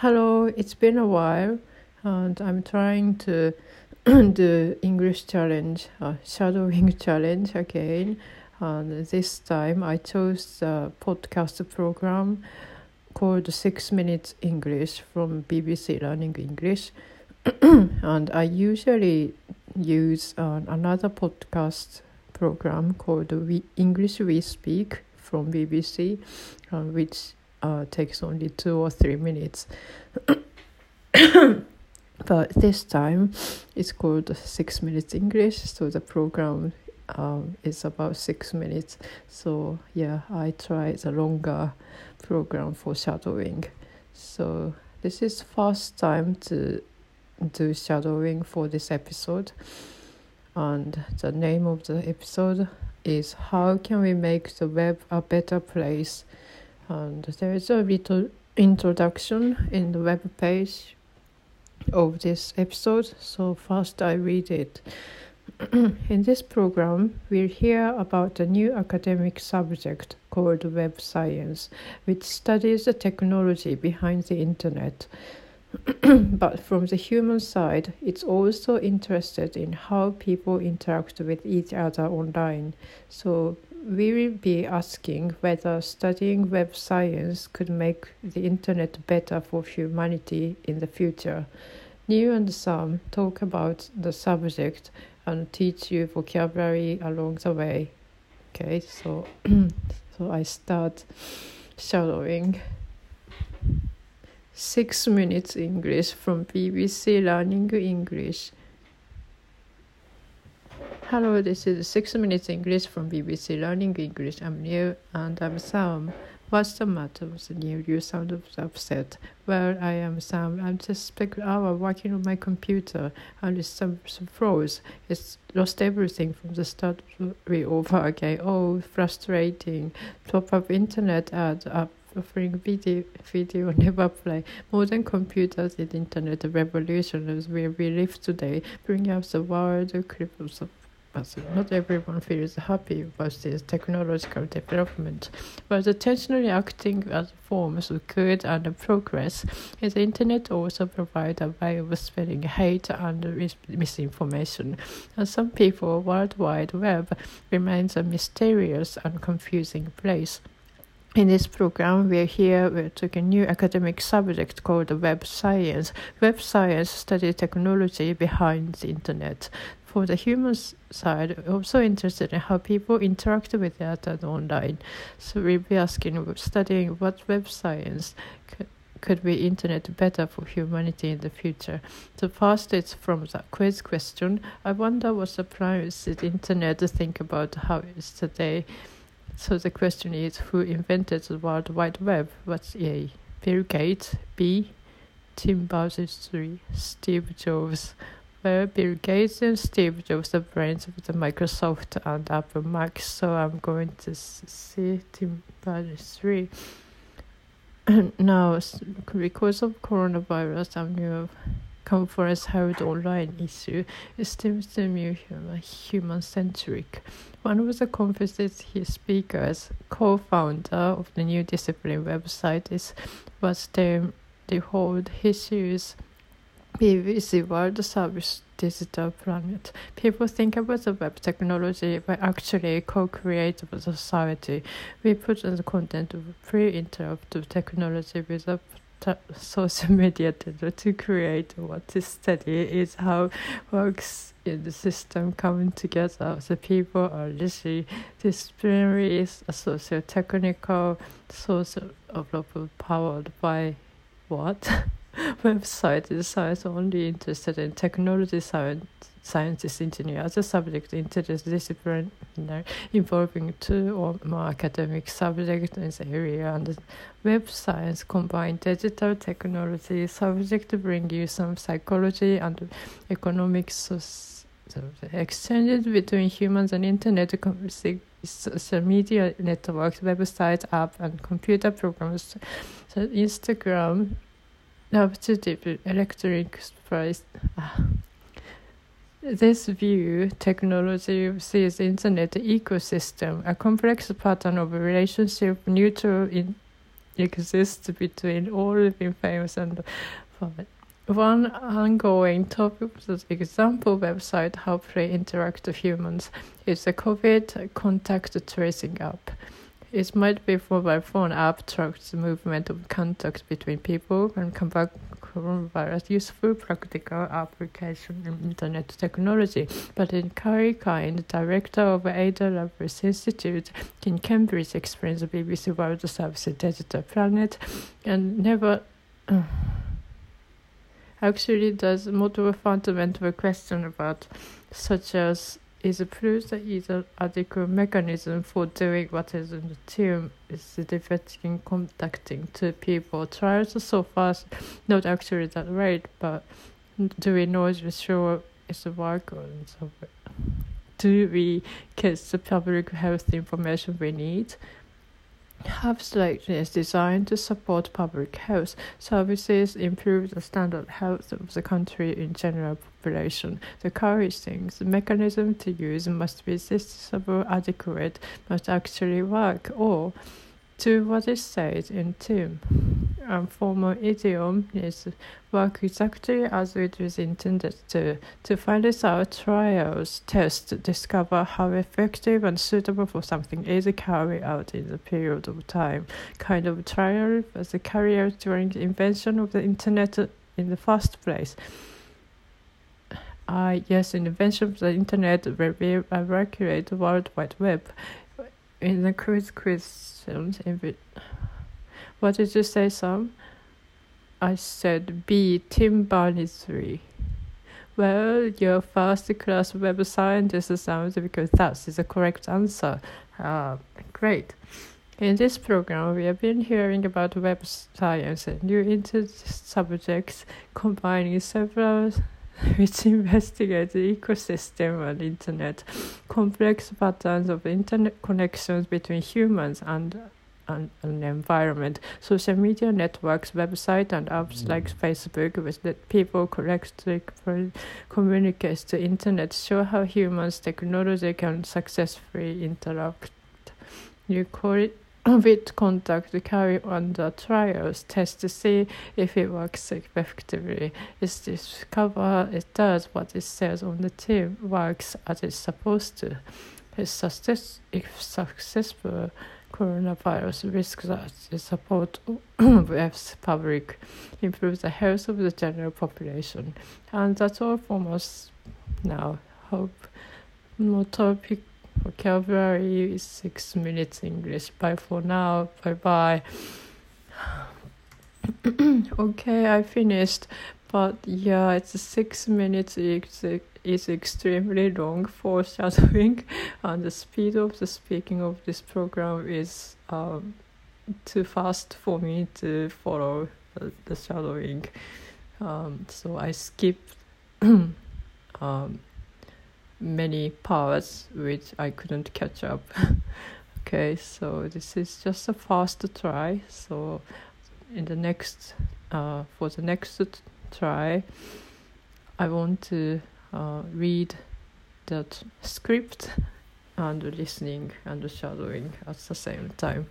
Hello, it's been a while, and I'm trying to do English challenge, uh, shadowing challenge again. And this time I chose the podcast program called Six Minutes English from BBC Learning English. and I usually use uh, another podcast program called we, English We Speak from BBC, uh, which uh, takes only two or three minutes. but this time it's called Six Minutes English, so the program um, is about six minutes. So yeah, I tried the longer program for shadowing. So this is first time to do shadowing for this episode. And the name of the episode is How Can We Make the Web a Better Place? And there is a little introduction in the web page of this episode. So first I read it. in this program, we'll hear about a new academic subject called web science, which studies the technology behind the internet. but from the human side, it's also interested in how people interact with each other online. So we will be asking whether studying web science could make the internet better for humanity in the future. Neil and Sam talk about the subject and teach you vocabulary along the way. Okay, so so I start shadowing. Six minutes English from BBC Learning English. Hello, this is Six Minutes English from BBC Learning English. I'm Neil and I'm Sam. What's the matter with Neil? You sound upset. Well, I am Sam. I'm just spent an hour working on my computer and it's some, some froze. It's lost everything from the start we over again. Oh, frustrating. Top up internet ad up offering video video never play. Modern computers and internet revolution is where we live today bring up the world cripples of not everyone feels happy about this technological development, but intentionally acting as forms of good and progress, the internet also provides a way of spreading hate and misinformation. And some people worldwide web remains a mysterious and confusing place. In this program, we're here, we took a new academic subject called web science. Web science studies technology behind the internet for the human side, also interested in how people interact with data online. So we'll be asking, studying what web science could, be internet better for humanity in the future. So first, it's from the quiz question. I wonder what surprise the internet to think about how it is today. So the question is, who invented the World Wide Web? What's A? Bill Gates. B. Tim Berners-Lee. Steve Jobs. Bill Gates and Steve Jobs, the brains of the Microsoft and Apple Mac. So I'm going to see Tim Berners-Lee. now, because of coronavirus, I'm new conference held online issue. It seems to me human centric. One of the conference's he speakers, co-founder of the new discipline website, is was the the issues BBC World Service Digital Planet. People think about the web technology, but actually co-create the society. We put the content of pre-interactive technology with the social media to create what this study is how works in the system coming together. The people are literally disciplinary, is a socio-technical, social of local powered by what? website is science only interested in technology science scientist engineer as a subject interdisciplinary involving two or more academic subjects in this area. And web science combine digital technology subject to bring you some psychology and economics exchanges between humans and internet social media networks websites app and computer programs. So instagram Substitute electric price. Ah. This view technology sees internet ecosystem, a complex pattern of relationship neutral in exists between all living things and one ongoing topic the example website how they interact with humans is the COVID contact tracing app. It might be mobile phone app tracks the movement of contact between people and combat coronavirus useful practical application in internet technology. But in Carly Kind, director of Ada Lovelace Institute in Cambridge, explains the BBC World Service Digital Planet and never. Actually there's multiple fundamental question about such as is a proof that is an adequate mechanism for doing what is in the team is defecting contacting two people. Trials so far not actually that right, but do we know for sure it's a work or so do we get the public health information we need? Like this designed to support public health services, improve the standard health of the country in general population. The the mechanism to use must be accessible, adequate, must actually work, or to what is said in Tim. A formal idiom is work exactly as it was intended to. To find this out, trials, test, discover how effective and suitable for something is carried out in the period of time. Kind of trial was carried out during the invention of the internet in the first place. Uh, yes, invention of the internet will be evacuate the World Wide Web in the quiz questions, if it, what did you say, Sam? I said B. Tim three. Well, your first class web scientist sounds because that is the correct answer. Uh, great. In this program, we have been hearing about web science and new inter subjects combining several which investigates the ecosystem and internet, complex patterns of internet connections between humans and an environment. Social media networks, websites, and apps mm. like Facebook, which let people correctly communicate to internet, show how humans' technology can successfully interact. You call it with contact to carry on the trials test to see if it works effectively. Discover it does what it says on the team works as it's supposed to. If, success, if successful, coronavirus risk that the support of public improves the health of the general population. And that's all from us now. Hope more topic vocabulary is six minutes English. Bye for now. Bye bye. okay, I finished. But yeah, it's six minutes. It's, it's extremely long for shadowing, and the speed of the speaking of this program is um, too fast for me to follow the, the shadowing. Um, so I skipped um, many parts which I couldn't catch up. okay, so this is just a first try. So in the next, uh, for the next try, I want to uh, read that script and listening and the shadowing at the same time.